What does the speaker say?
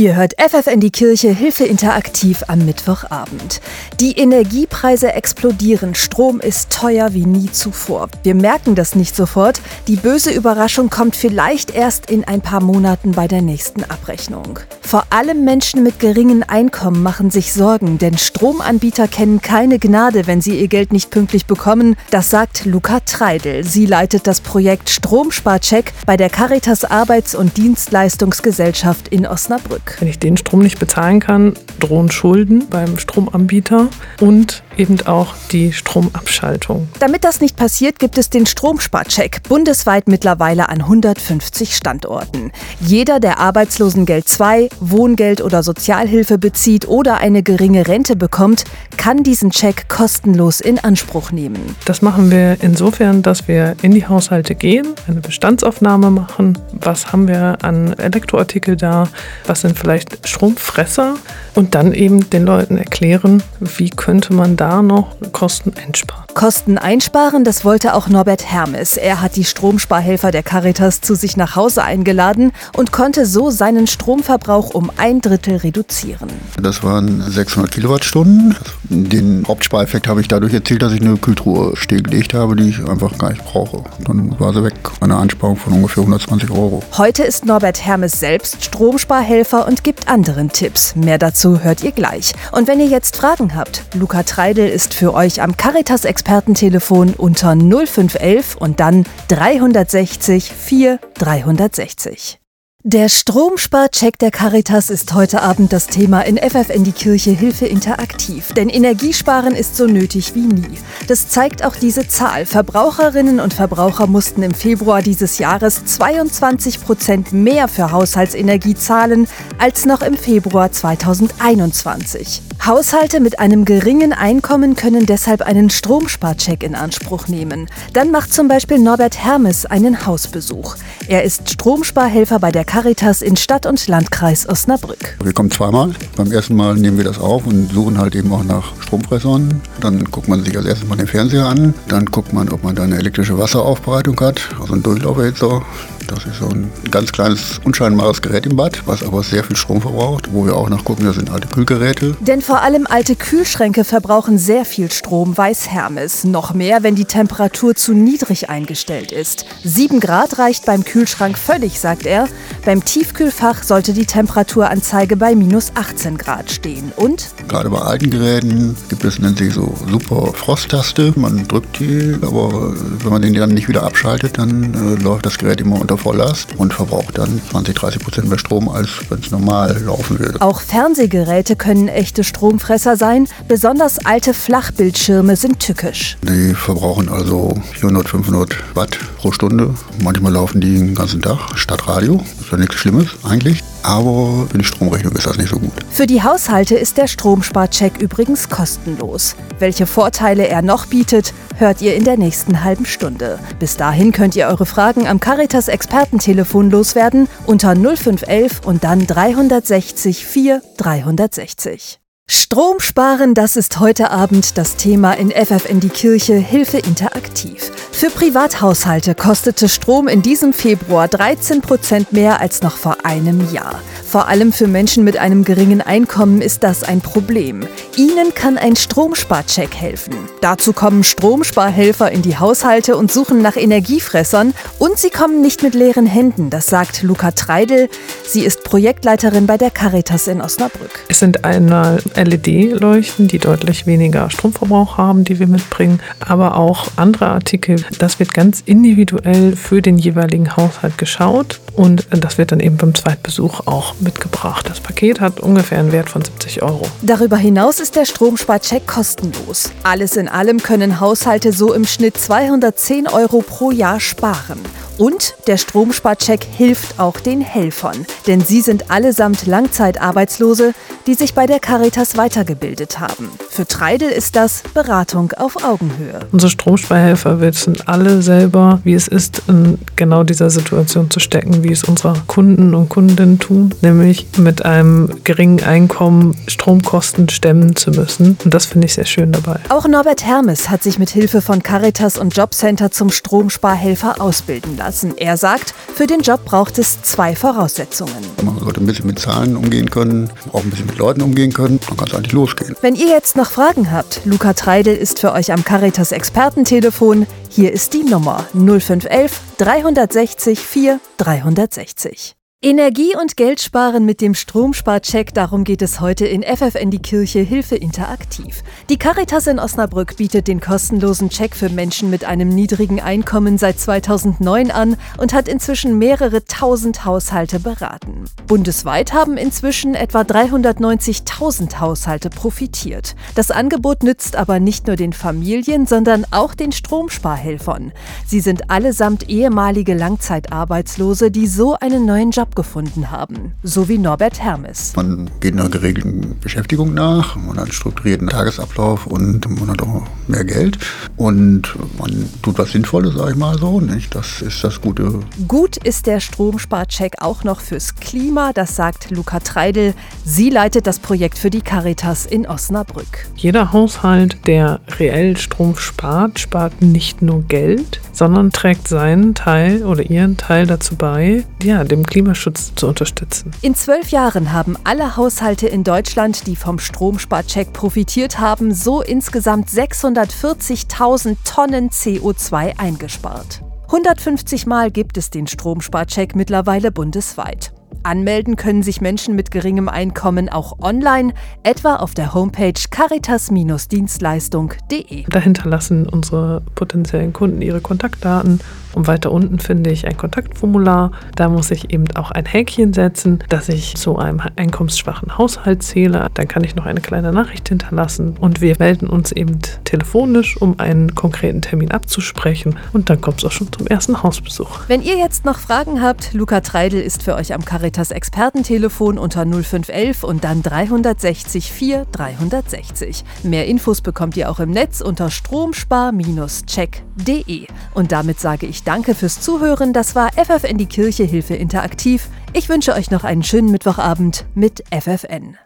Ihr hört FFN die Kirche Hilfe interaktiv am Mittwochabend. Die Energiepreise explodieren, Strom ist teuer wie nie zuvor. Wir merken das nicht sofort. Die böse Überraschung kommt vielleicht erst in ein paar Monaten bei der nächsten Abrechnung. Vor allem Menschen mit geringen Einkommen machen sich Sorgen, denn Stromanbieter kennen keine Gnade, wenn sie ihr Geld nicht pünktlich bekommen. Das sagt Luca Treidel. Sie leitet das Projekt Stromsparcheck bei der Caritas Arbeits- und Dienstleistungsgesellschaft in Osnabrück. Wenn ich den Strom nicht bezahlen kann, drohen Schulden beim Stromanbieter und eben auch die Stromabschaltung. Damit das nicht passiert, gibt es den Stromsparcheck bundesweit mittlerweile an 150 Standorten. Jeder, der Arbeitslosengeld 2, Wohngeld oder Sozialhilfe bezieht oder eine geringe Rente bekommt, kann diesen Check kostenlos in Anspruch nehmen. Das machen wir insofern, dass wir in die Haushalte gehen, eine Bestandsaufnahme machen. Was haben wir an Elektroartikel da? Was sind vielleicht Stromfresser? Und dann eben den Leuten erklären, wie könnte man da noch Kosten einsparen. Kosten einsparen, das wollte auch Norbert Hermes. Er hat die Stromsparhelfer der Caritas zu sich nach Hause eingeladen und konnte so seinen Stromverbrauch um ein Drittel reduzieren. Das waren 600 Kilowattstunden. Den Hauptspareffekt habe ich dadurch erzielt, dass ich eine Kühltruhe stillgelegt habe, die ich einfach gar nicht brauche. Dann war sie weg. Eine Einsparung von ungefähr 120 Euro. Heute ist Norbert Hermes selbst Stromsparhelfer und gibt anderen Tipps. Mehr dazu hört ihr gleich. Und wenn ihr jetzt Fragen habt, Luca Treidel ist für euch am Caritas Expertentelefon unter 0511 und dann 360 4 360. Der Stromsparcheck der Caritas ist heute Abend das Thema in FFN die Kirche Hilfe interaktiv. Denn Energiesparen ist so nötig wie nie. Das zeigt auch diese Zahl. Verbraucherinnen und Verbraucher mussten im Februar dieses Jahres 22 Prozent mehr für Haushaltsenergie zahlen als noch im Februar 2021. Haushalte mit einem geringen Einkommen können deshalb einen Stromsparcheck in Anspruch nehmen. Dann macht zum Beispiel Norbert Hermes einen Hausbesuch. Er ist Stromsparhelfer bei der Caritas in Stadt und Landkreis Osnabrück. Wir kommen zweimal. Beim ersten Mal nehmen wir das auf und suchen halt eben auch nach Stromfressern. Dann guckt man sich als erstes mal den Fernseher an. Dann guckt man, ob man da eine elektrische Wasseraufbereitung hat, also ein Durchlauferhitzer. Das ist so ein ganz kleines, unscheinbares Gerät im Bad, was aber sehr viel Strom verbraucht. Wo wir auch nachgucken, das sind alte Kühlgeräte. Denn vor allem alte Kühlschränke verbrauchen sehr viel Strom, weiß Hermes. Noch mehr, wenn die Temperatur zu niedrig eingestellt ist. 7 Grad reicht beim Kühlschrank völlig, sagt er. Beim Tiefkühlfach sollte die Temperaturanzeige bei minus 18 Grad stehen. Und? Gerade bei alten Geräten gibt es, nennt sich so super Frosttaste. Man drückt die, aber wenn man den dann nicht wieder abschaltet, dann äh, läuft das Gerät immer unter Volllast und verbraucht dann 20, 30 Prozent mehr Strom, als wenn es normal laufen würde. Auch Fernsehgeräte können echte Stromfresser sein. Besonders alte Flachbildschirme sind tückisch. Die verbrauchen also 400, 500 Watt pro Stunde. Manchmal laufen die den ganzen Tag statt Radio. Das ist ja nichts Schlimmes eigentlich. Aber für die Stromrechnung ist das nicht so gut. Für die Haushalte ist der Stromsparcheck übrigens kostenlos. Welche Vorteile er noch bietet, hört ihr in der nächsten halben Stunde. Bis dahin könnt ihr eure Fragen am Caritas Expertentelefon loswerden unter 0511 und dann 360 4 360. Strom sparen, das ist heute Abend das Thema in FFN die Kirche Hilfe interaktiv. Für Privathaushalte kostete Strom in diesem Februar 13 Prozent mehr als noch vor einem Jahr. Vor allem für Menschen mit einem geringen Einkommen ist das ein Problem. Ihnen kann ein Stromsparcheck helfen. Dazu kommen Stromsparhelfer in die Haushalte und suchen nach Energiefressern und sie kommen nicht mit leeren Händen, das sagt Luca Treidel. Sie ist Projektleiterin bei der Caritas in Osnabrück. Es sind einmal LED-Leuchten, die deutlich weniger Stromverbrauch haben, die wir mitbringen, aber auch andere Artikel. Das wird ganz individuell für den jeweiligen Haushalt geschaut und das wird dann eben beim Zweitbesuch auch mitgebracht. Das Paket hat ungefähr einen Wert von 70 Euro. Darüber hinaus ist der Stromsparcheck kostenlos. Alles in allem können Haushalte so im Schnitt 210 Euro pro Jahr sparen. Und der Stromsparcheck hilft auch den Helfern, denn sie sind allesamt Langzeitarbeitslose, die sich bei der Caritas weitergebildet haben. Für Treidel ist das Beratung auf Augenhöhe. Unsere Stromsparhelfer wissen alle selber, wie es ist, in genau dieser Situation zu stecken, wie es unsere Kunden und Kundinnen tun, nämlich mit einem geringen Einkommen Stromkosten stemmen zu müssen. Und das finde ich sehr schön dabei. Auch Norbert Hermes hat sich mit Hilfe von Caritas und Jobcenter zum Stromsparhelfer ausbilden lassen. Folgendermaßen. Er sagt, für den Job braucht es zwei Voraussetzungen. Man sollte ein bisschen mit Zahlen umgehen können, auch ein bisschen mit Leuten umgehen können, dann kann es eigentlich losgehen. Wenn ihr jetzt noch Fragen habt, Luca Treidel ist für euch am Caritas Expertentelefon. Hier ist die Nummer 0511 360 4 360. Energie und Geld sparen mit dem Stromsparcheck, darum geht es heute in FFN die Kirche Hilfe interaktiv. Die Caritas in Osnabrück bietet den kostenlosen Check für Menschen mit einem niedrigen Einkommen seit 2009 an und hat inzwischen mehrere tausend Haushalte beraten. Bundesweit haben inzwischen etwa 390.000 Haushalte profitiert. Das Angebot nützt aber nicht nur den Familien, sondern auch den Stromsparhelfern. Sie sind allesamt ehemalige Langzeitarbeitslose, die so einen neuen Job gefunden haben, so wie Norbert Hermes. Man geht einer geregelten Beschäftigung nach, man hat einen strukturierten Tagesablauf und man hat auch mehr Geld und man tut was Sinnvolles, sage ich mal so. Nicht? Das ist das Gute. Gut ist der Stromsparcheck auch noch fürs Klima, das sagt Luca Treidel. Sie leitet das Projekt für die Caritas in Osnabrück. Jeder Haushalt, der reell Strom spart, spart nicht nur Geld, sondern trägt seinen Teil oder ihren Teil dazu bei, ja, dem Klimaschutz zu unterstützen. In zwölf Jahren haben alle Haushalte in Deutschland, die vom Stromsparcheck profitiert haben, so insgesamt 640.000 Tonnen CO2 eingespart. 150 Mal gibt es den Stromsparcheck mittlerweile bundesweit. Anmelden können sich Menschen mit geringem Einkommen auch online, etwa auf der Homepage caritas-dienstleistung.de. Dahinter lassen unsere potenziellen Kunden ihre Kontaktdaten und weiter unten finde ich ein Kontaktformular. Da muss ich eben auch ein Häkchen setzen, dass ich zu einem einkommensschwachen Haushalt zähle. Dann kann ich noch eine kleine Nachricht hinterlassen und wir melden uns eben telefonisch, um einen konkreten Termin abzusprechen. Und dann kommt es auch schon zum ersten Hausbesuch. Wenn ihr jetzt noch Fragen habt, Luca Treidel ist für euch am Caritas Expertentelefon unter 0511 und dann 360 4 360. Mehr Infos bekommt ihr auch im Netz unter stromspar-check.de. Und damit sage ich danke fürs Zuhören. Das war FFN die Kirche Hilfe Interaktiv. Ich wünsche euch noch einen schönen Mittwochabend mit FFN.